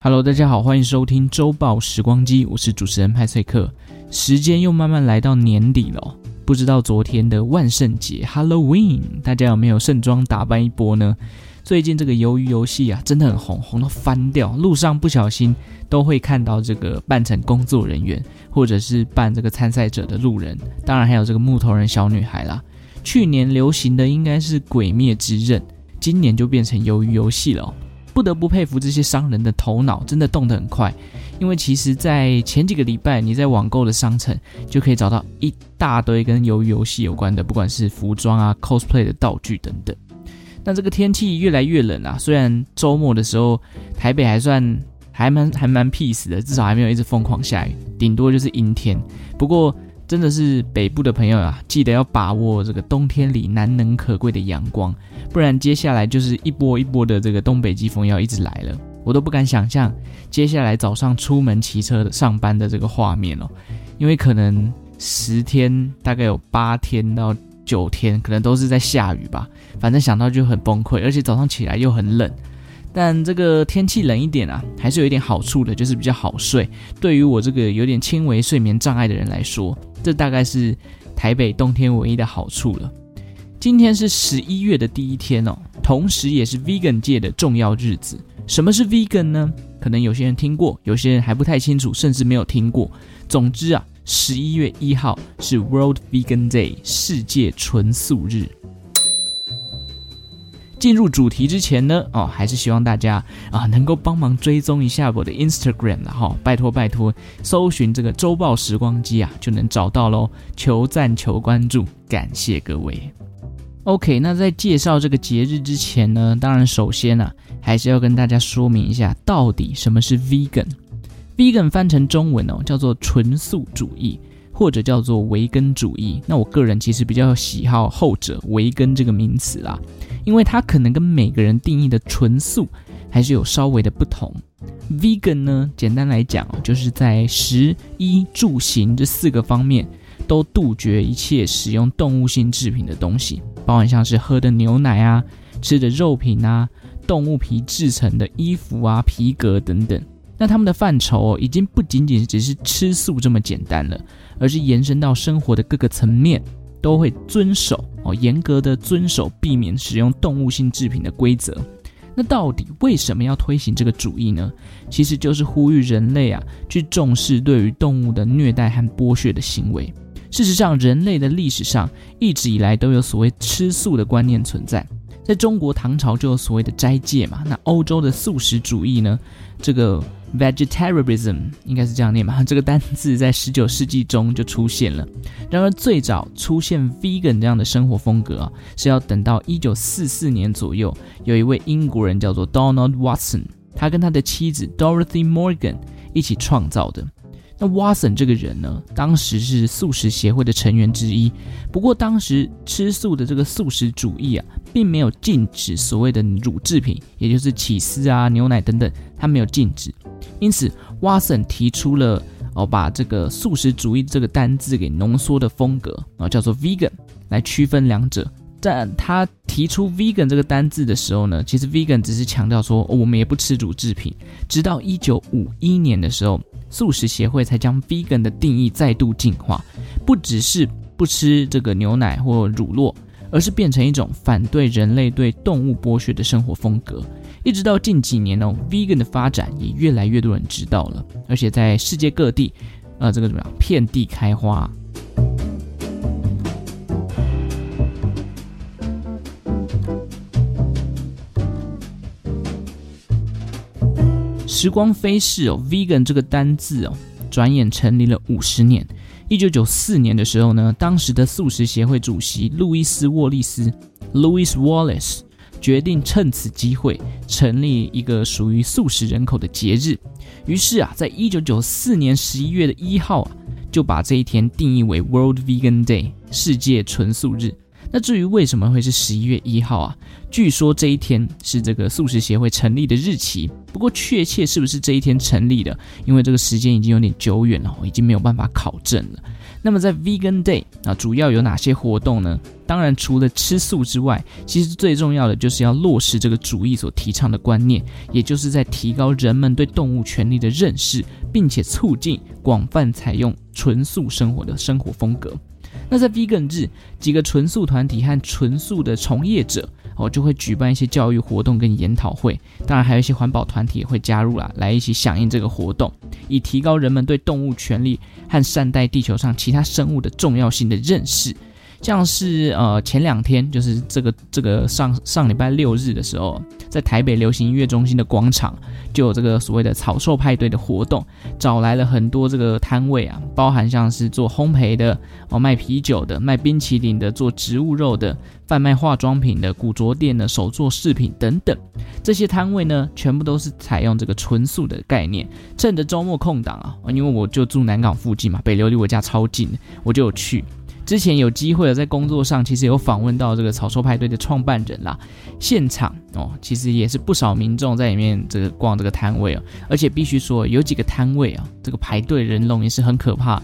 Hello，大家好，欢迎收听周报时光机，我是主持人派翠克。时间又慢慢来到年底了，不知道昨天的万圣节 Halloween，大家有没有盛装打扮一波呢？最近这个鱿鱼游戏啊，真的很红，红到翻掉，路上不小心都会看到这个扮成工作人员，或者是扮这个参赛者的路人，当然还有这个木头人小女孩啦。去年流行的应该是鬼灭之刃，今年就变成鱿鱼游戏了。不得不佩服这些商人的头脑，真的动得很快。因为其实，在前几个礼拜，你在网购的商城就可以找到一大堆跟鱿鱼游戏有关的，不管是服装啊、cosplay 的道具等等。那这个天气越来越冷啊，虽然周末的时候台北还算还蛮还蛮 peace 的，至少还没有一直疯狂下雨，顶多就是阴天。不过，真的是北部的朋友啊，记得要把握这个冬天里难能可贵的阳光，不然接下来就是一波一波的这个东北季风要一直来了，我都不敢想象接下来早上出门骑车上班的这个画面哦，因为可能十天大概有八天到九天可能都是在下雨吧，反正想到就很崩溃，而且早上起来又很冷。但这个天气冷一点啊，还是有一点好处的，就是比较好睡。对于我这个有点轻微睡眠障碍的人来说，这大概是台北冬天唯一的好处了。今天是十一月的第一天哦，同时也是 Vegan 界的重要日子。什么是 Vegan 呢？可能有些人听过，有些人还不太清楚，甚至没有听过。总之啊，十一月一号是 World Vegan Day，世界纯素日。进入主题之前呢，哦，还是希望大家啊能够帮忙追踪一下我的 Instagram 了哈、哦，拜托拜托，搜寻这个周报时光机啊就能找到喽，求赞求关注，感谢各位。OK，那在介绍这个节日之前呢，当然首先啊还是要跟大家说明一下到底什么是 Vegan。Vegan 翻成中文哦叫做纯素主义，或者叫做维根主义。那我个人其实比较喜好后者维根这个名词啦。因为它可能跟每个人定义的纯素还是有稍微的不同。Vegan 呢，简单来讲，就是在食衣住行这四个方面都杜绝一切使用动物性制品的东西，包含像是喝的牛奶啊、吃的肉品啊、动物皮制成的衣服啊、皮革等等。那他们的范畴哦，已经不仅仅只是吃素这么简单了，而是延伸到生活的各个层面。都会遵守哦，严格的遵守避免使用动物性制品的规则。那到底为什么要推行这个主义呢？其实就是呼吁人类啊，去重视对于动物的虐待和剥削的行为。事实上，人类的历史上一直以来都有所谓吃素的观念存在。在中国唐朝就有所谓的斋戒嘛，那欧洲的素食主义呢，这个。Vegetarianism 应该是这样念吧？这个单字在十九世纪中就出现了。然而，最早出现 vegan 这样的生活风格啊，是要等到一九四四年左右，有一位英国人叫做 Donald Watson，他跟他的妻子 Dorothy Morgan 一起创造的。那 Watson 这个人呢，当时是素食协会的成员之一。不过，当时吃素的这个素食主义啊，并没有禁止所谓的乳制品，也就是起司啊、牛奶等等，他没有禁止。因此，Watson 提出了哦，把这个素食主义这个单字给浓缩的风格啊，叫做 vegan，来区分两者。但他提出 vegan 这个单字的时候呢，其实 vegan 只是强调说，我们也不吃乳制品。直到一九五一年的时候，素食协会才将 vegan 的定义再度进化，不只是不吃这个牛奶或乳酪，而是变成一种反对人类对动物剥削的生活风格。一直到近几年哦，vegan 的发展也越来越多人知道了，而且在世界各地，呃，这个怎么样，遍地开花。时光飞逝哦，vegan 这个单字哦，转眼成立了五十年。一九九四年的时候呢，当时的素食协会主席路易斯·沃利斯 （Louis Wallace）。决定趁此机会成立一个属于素食人口的节日，于是啊，在一九九四年十一月的一号啊，就把这一天定义为 World Vegan Day，世界纯素日。那至于为什么会是十一月一号啊？据说这一天是这个素食协会成立的日期，不过确切是不是这一天成立的，因为这个时间已经有点久远了，已经没有办法考证了。那么在 Vegan Day 啊，主要有哪些活动呢？当然，除了吃素之外，其实最重要的就是要落实这个主义所提倡的观念，也就是在提高人们对动物权利的认识，并且促进广泛采用纯素生活的生活风格。那在 Vegan 日，几个纯素团体和纯素的从业者哦，就会举办一些教育活动跟研讨会。当然，还有一些环保团体也会加入啦，来一起响应这个活动，以提高人们对动物权利和善待地球上其他生物的重要性的认识。像是呃前两天，就是这个这个上上礼拜六日的时候，在台北流行音乐中心的广场，就有这个所谓的草兽派对的活动，找来了很多这个摊位啊，包含像是做烘焙的哦，卖啤酒的，卖冰淇淋的，做植物肉的，贩卖化妆品的，古着店的，手作饰品等等，这些摊位呢，全部都是采用这个纯素的概念。趁着周末空档啊，因为我就住南港附近嘛，北流离我家超近，我就有去。之前有机会在工作上，其实有访问到这个草兽派对的创办人啦。现场哦，其实也是不少民众在里面这个逛这个摊位哦，而且必须说有几个摊位啊，这个排队人龙也是很可怕。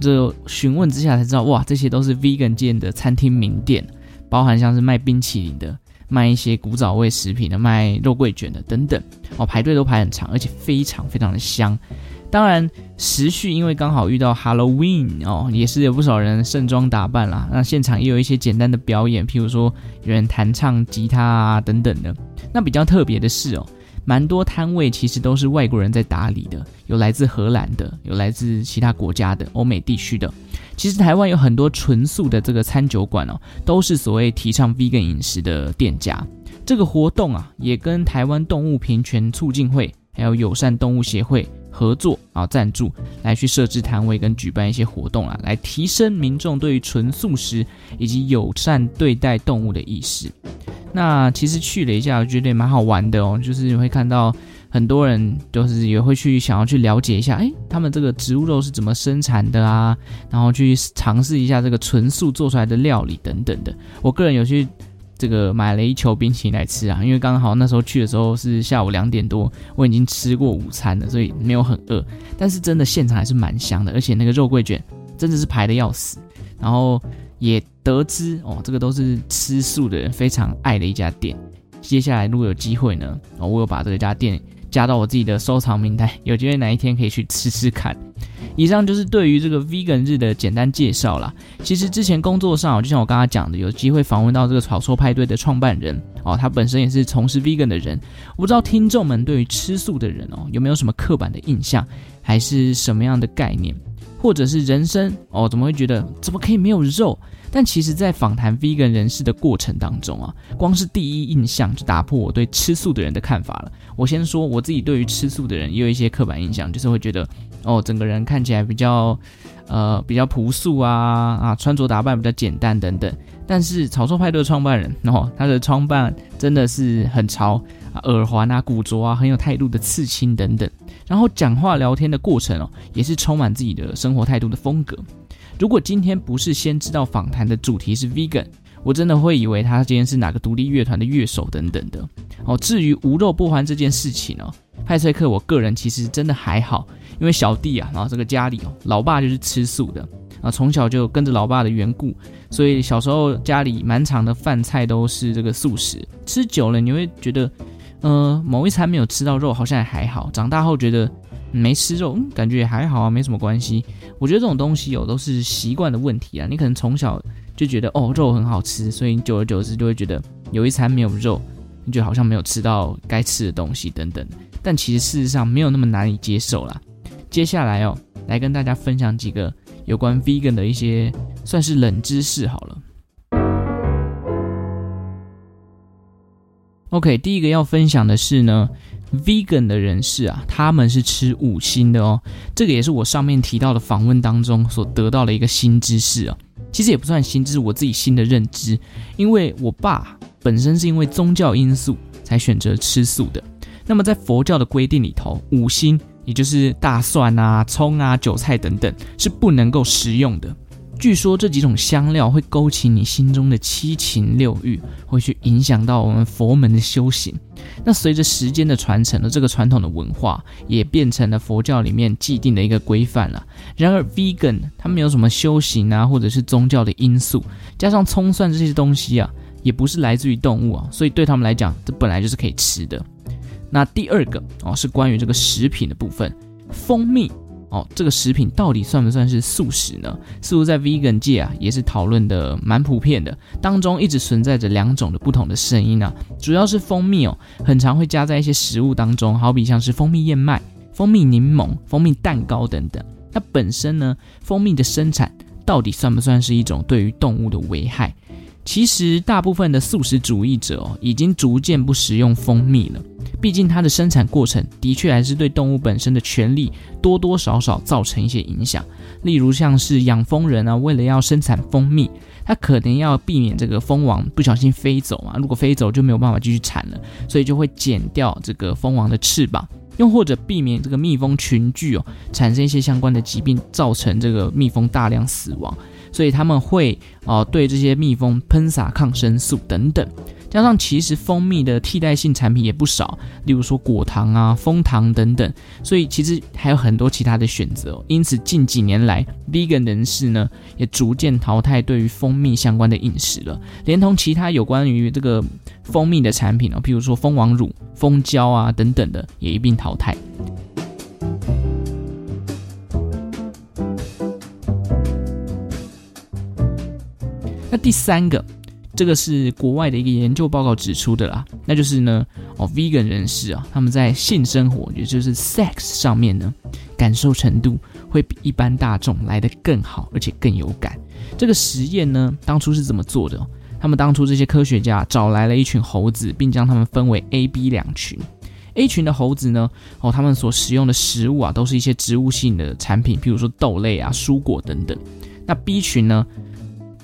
这询问之下才知道，哇，这些都是 vegan 界的餐厅名店，包含像是卖冰淇淋的、卖一些古早味食品的、卖肉桂卷的等等哦，排队都排很长，而且非常非常的香。当然，时序因为刚好遇到 Halloween 哦，也是有不少人盛装打扮啦。那现场也有一些简单的表演，譬如说有人弹唱吉他啊等等的。那比较特别的是哦，蛮多摊位其实都是外国人在打理的，有来自荷兰的，有来自其他国家的欧美地区的。其实台湾有很多纯素的这个餐酒馆哦，都是所谓提倡 vegan 饮食的店家。这个活动啊，也跟台湾动物平权促进会还有友善动物协会。合作啊，赞助来去设置摊位跟举办一些活动啊，来提升民众对于纯素食以及友善对待动物的意识。那其实去了一下，我觉得也蛮好玩的哦，就是你会看到很多人都是也会去想要去了解一下，哎，他们这个植物肉是怎么生产的啊，然后去尝试一下这个纯素做出来的料理等等的。我个人有去。这个买了一球冰淇淋来吃啊，因为刚好那时候去的时候是下午两点多，我已经吃过午餐了，所以没有很饿。但是真的现场还是蛮香的，而且那个肉桂卷真的是排的要死。然后也得知哦，这个都是吃素的人非常爱的一家店。接下来如果有机会呢，我有把这家店加到我自己的收藏名单，有机会哪一天可以去吃吃看。以上就是对于这个 Vegan 日的简单介绍啦。其实之前工作上，就像我刚刚讲的，有机会访问到这个草说派对的创办人哦，他本身也是从事 Vegan 的人。我不知道听众们对于吃素的人哦，有没有什么刻板的印象，还是什么样的概念，或者是人生哦，怎么会觉得怎么可以没有肉？但其实，在访谈 Vegan 人士的过程当中啊，光是第一印象就打破我对吃素的人的看法了。我先说我自己对于吃素的人也有一些刻板印象，就是会觉得。哦，整个人看起来比较，呃，比较朴素啊啊，穿着打扮比较简单等等。但是草兽派对的创办人，哦，他的装扮真的是很潮啊，耳环啊、古着啊，很有态度的刺青等等。然后讲话聊天的过程哦，也是充满自己的生活态度的风格。如果今天不是先知道访谈的主题是 vegan，我真的会以为他今天是哪个独立乐团的乐手等等的。哦，至于无肉不欢这件事情呢，派翠克我个人其实真的还好。因为小弟啊，然后这个家里哦，老爸就是吃素的啊，从小就跟着老爸的缘故，所以小时候家里满场的饭菜都是这个素食。吃久了你会觉得，呃，某一餐没有吃到肉好像也还好。长大后觉得没吃肉，嗯，感觉也还好啊，没什么关系。我觉得这种东西哦，都是习惯的问题啊。你可能从小就觉得哦，肉很好吃，所以你久而久之就会觉得有一餐没有肉，你就好像没有吃到该吃的东西等等。但其实事实上没有那么难以接受啦。接下来哦，来跟大家分享几个有关 vegan 的一些算是冷知识好了。OK，第一个要分享的是呢，vegan 的人士啊，他们是吃五辛的哦。这个也是我上面提到的访问当中所得到的一个新知识啊。其实也不算新知，是我自己新的认知，因为我爸本身是因为宗教因素才选择吃素的。那么在佛教的规定里头，五辛。也就是大蒜啊、葱啊、韭菜等等是不能够食用的。据说这几种香料会勾起你心中的七情六欲，会去影响到我们佛门的修行。那随着时间的传承呢，这个传统的文化也变成了佛教里面既定的一个规范了。然而，vegan 它没有什么修行啊，或者是宗教的因素，加上葱蒜这些东西啊，也不是来自于动物啊，所以对他们来讲，这本来就是可以吃的。那第二个哦，是关于这个食品的部分，蜂蜜。哦，这个食品到底算不算是素食呢？似乎在 vegan 界啊，也是讨论的蛮普遍的。当中一直存在着两种的不同的声音啊，主要是蜂蜜哦，很常会加在一些食物当中，好比像是蜂蜜燕麦、蜂蜜柠檬、蜂蜜蛋糕等等。它本身呢，蜂蜜的生产到底算不算是一种对于动物的危害？其实，大部分的素食主义者哦，已经逐渐不食用蜂蜜了。毕竟，它的生产过程的确还是对动物本身的权利多多少少造成一些影响。例如，像是养蜂人啊，为了要生产蜂蜜，他可能要避免这个蜂王不小心飞走啊。如果飞走，就没有办法继续产了，所以就会剪掉这个蜂王的翅膀，又或者避免这个蜜蜂群聚哦，产生一些相关的疾病，造成这个蜜蜂大量死亡。所以他们会哦、对这些蜜蜂喷洒抗生素等等，加上其实蜂蜜的替代性产品也不少，例如说果糖啊、蜂糖等等，所以其实还有很多其他的选择。因此近几年来，vegan 人士呢也逐渐淘汰对于蜂蜜相关的饮食了，连同其他有关于这个蜂蜜的产品哦，譬如说蜂王乳、蜂胶啊等等的，也一并淘汰。那第三个，这个是国外的一个研究报告指出的啦，那就是呢，哦，vegan 人士啊，他们在性生活，也就是 sex 上面呢，感受程度会比一般大众来得更好，而且更有感。这个实验呢，当初是怎么做的？他们当初这些科学家找来了一群猴子，并将它们分为 A、B 两群。A 群的猴子呢，哦，他们所食用的食物啊，都是一些植物性的产品，譬如说豆类啊、蔬果等等。那 B 群呢？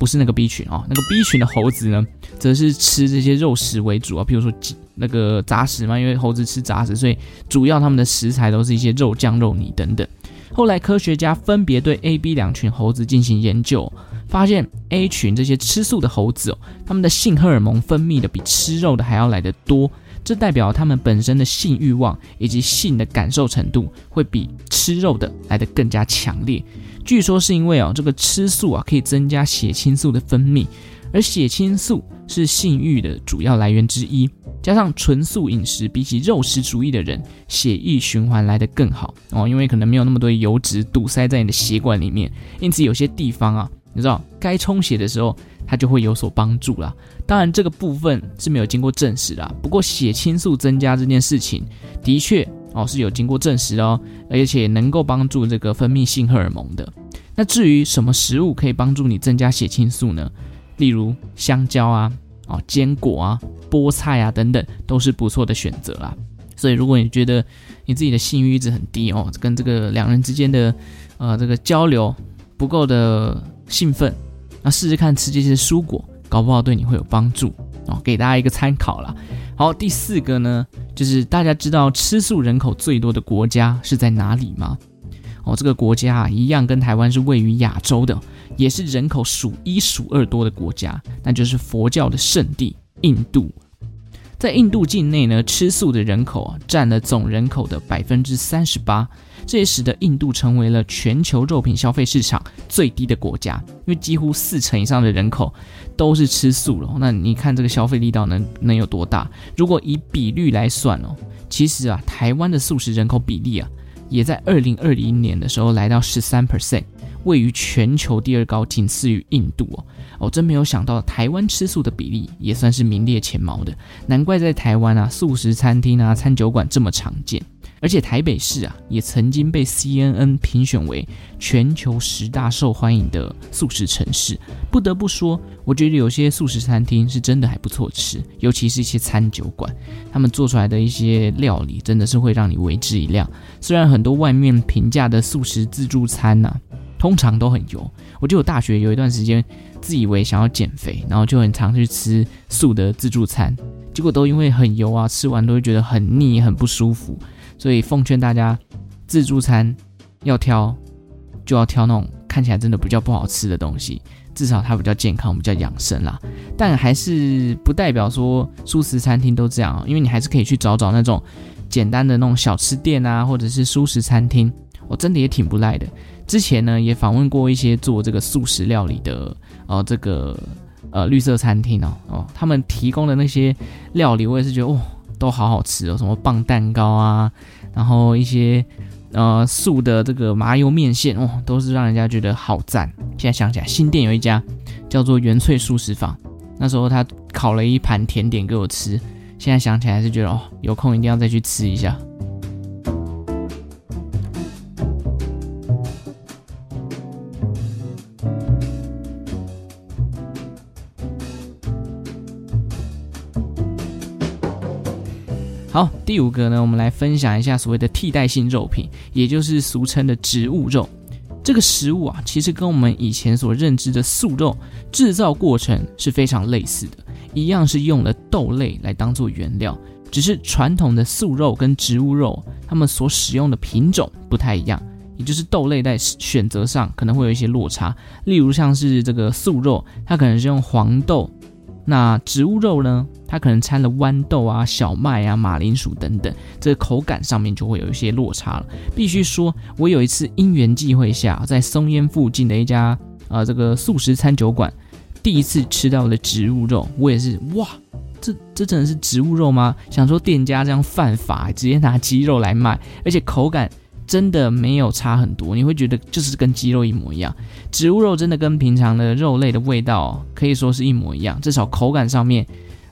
不是那个 B 群哦，那个 B 群的猴子呢，则是吃这些肉食为主啊，譬如说那个杂食嘛，因为猴子吃杂食，所以主要他们的食材都是一些肉酱、肉泥等等。后来科学家分别对 A、B 两群猴子进行研究，发现 A 群这些吃素的猴子哦，他们的性荷尔蒙分泌的比吃肉的还要来得多，这代表他们本身的性欲望以及性的感受程度会比吃肉的来得更加强烈。据说是因为哦，这个吃素啊可以增加血清素的分泌，而血清素是性欲的主要来源之一。加上纯素饮食，比起肉食主义的人，血液循环来得更好哦，因为可能没有那么多油脂堵塞在你的血管里面，因此有些地方啊，你知道该充血的时候，它就会有所帮助啦。当然这个部分是没有经过证实啦，不过血清素增加这件事情的确。哦，是有经过证实哦，而且能够帮助这个分泌性荷尔蒙的。那至于什么食物可以帮助你增加血清素呢？例如香蕉啊、哦坚果啊、菠菜啊等等，都是不错的选择啦。所以如果你觉得你自己的性欲一直很低哦，跟这个两人之间的呃这个交流不够的兴奋，那试试看吃这些蔬果，搞不好对你会有帮助哦。给大家一个参考啦。好，第四个呢，就是大家知道吃素人口最多的国家是在哪里吗？哦，这个国家啊，一样跟台湾是位于亚洲的，也是人口数一数二多的国家，那就是佛教的圣地印度。在印度境内呢，吃素的人口啊，占了总人口的百分之三十八，这也使得印度成为了全球肉品消费市场最低的国家，因为几乎四成以上的人口都是吃素了。那你看这个消费力道能能有多大？如果以比率来算哦，其实啊，台湾的素食人口比例啊，也在二零二零年的时候来到十三 percent。位于全球第二高，仅次于印度哦。哦，真没有想到台湾吃素的比例也算是名列前茅的，难怪在台湾啊，素食餐厅啊、餐酒馆这么常见。而且台北市啊，也曾经被 CNN 评选为全球十大受欢迎的素食城市。不得不说，我觉得有些素食餐厅是真的还不错吃，尤其是一些餐酒馆，他们做出来的一些料理真的是会让你为之一亮。虽然很多外面评价的素食自助餐呐、啊。通常都很油，我记得我大学有一段时间自以为想要减肥，然后就很常去吃素的自助餐，结果都因为很油啊，吃完都会觉得很腻、很不舒服。所以奉劝大家，自助餐要挑就要挑那种看起来真的比较不好吃的东西，至少它比较健康，比较养生啦。但还是不代表说素食餐厅都这样，因为你还是可以去找找那种简单的那种小吃店啊，或者是素食餐厅，我真的也挺不赖的。之前呢，也访问过一些做这个素食料理的，呃，这个呃绿色餐厅哦，哦，他们提供的那些料理，我也是觉得哦，都好好吃哦，什么棒蛋糕啊，然后一些。呃，素的这个麻油面线哦，都是让人家觉得好赞。现在想起来，新店有一家叫做原萃素食坊，那时候他烤了一盘甜点给我吃。现在想起来还是觉得哦，有空一定要再去吃一下。好，第五个呢，我们来分享一下所谓的替代性肉品，也就是俗称的植物肉。这个食物啊，其实跟我们以前所认知的素肉制造过程是非常类似的，一样是用了豆类来当做原料，只是传统的素肉跟植物肉，它们所使用的品种不太一样，也就是豆类在选择上可能会有一些落差。例如像是这个素肉，它可能是用黄豆。那植物肉呢？它可能掺了豌豆啊、小麦啊、马铃薯等等，这个口感上面就会有一些落差了。必须说，我有一次因缘际会下，在松烟附近的一家啊、呃、这个素食餐酒馆，第一次吃到了植物肉，我也是哇，这这真的是植物肉吗？想说店家这样犯法，直接拿鸡肉来卖，而且口感。真的没有差很多，你会觉得就是跟鸡肉一模一样。植物肉真的跟平常的肉类的味道可以说是一模一样，至少口感上面，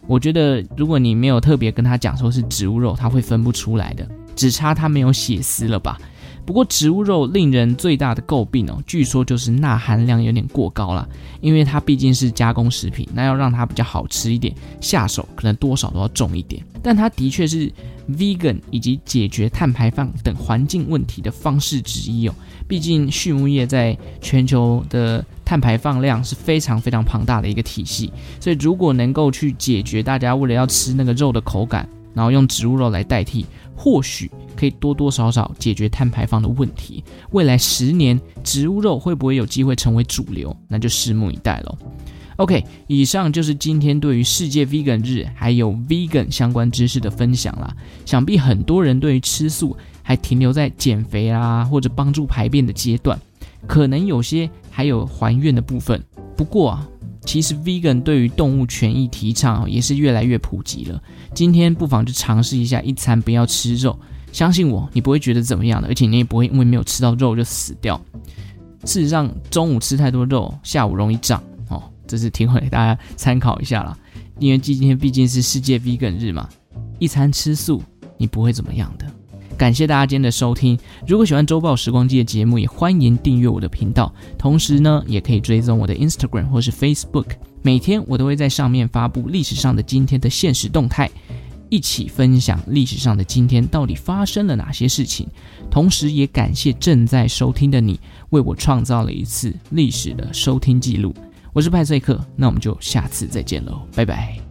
我觉得如果你没有特别跟他讲说是植物肉，他会分不出来的，只差他没有血丝了吧。不过植物肉令人最大的诟病哦，据说就是钠含量有点过高啦，因为它毕竟是加工食品，那要让它比较好吃一点，下手可能多少都要重一点。但它的确是 vegan 以及解决碳排放等环境问题的方式之一哦。毕竟畜牧业在全球的碳排放量是非常非常庞大的一个体系，所以如果能够去解决大家为了要吃那个肉的口感，然后用植物肉来代替。或许可以多多少少解决碳排放的问题。未来十年，植物肉会不会有机会成为主流？那就拭目以待喽。OK，以上就是今天对于世界 Vegan 日还有 Vegan 相关知识的分享啦。想必很多人对于吃素还停留在减肥啊，或者帮助排便的阶段，可能有些还有还愿的部分。不过啊。其实，vegan 对于动物权益提倡也是越来越普及了。今天不妨就尝试一下一餐不要吃肉，相信我，你不会觉得怎么样的，而且你也不会因为没有吃到肉就死掉。事实上，中午吃太多肉，下午容易胀哦。这是提供给大家参考一下啦。因为今天毕竟是世界 vegan 日嘛，一餐吃素你不会怎么样的。感谢大家今天的收听。如果喜欢周报时光机的节目，也欢迎订阅我的频道。同时呢，也可以追踪我的 Instagram 或是 Facebook。每天我都会在上面发布历史上的今天的现实动态，一起分享历史上的今天到底发生了哪些事情。同时也感谢正在收听的你，为我创造了一次历史的收听记录。我是派翠克，那我们就下次再见喽，拜拜。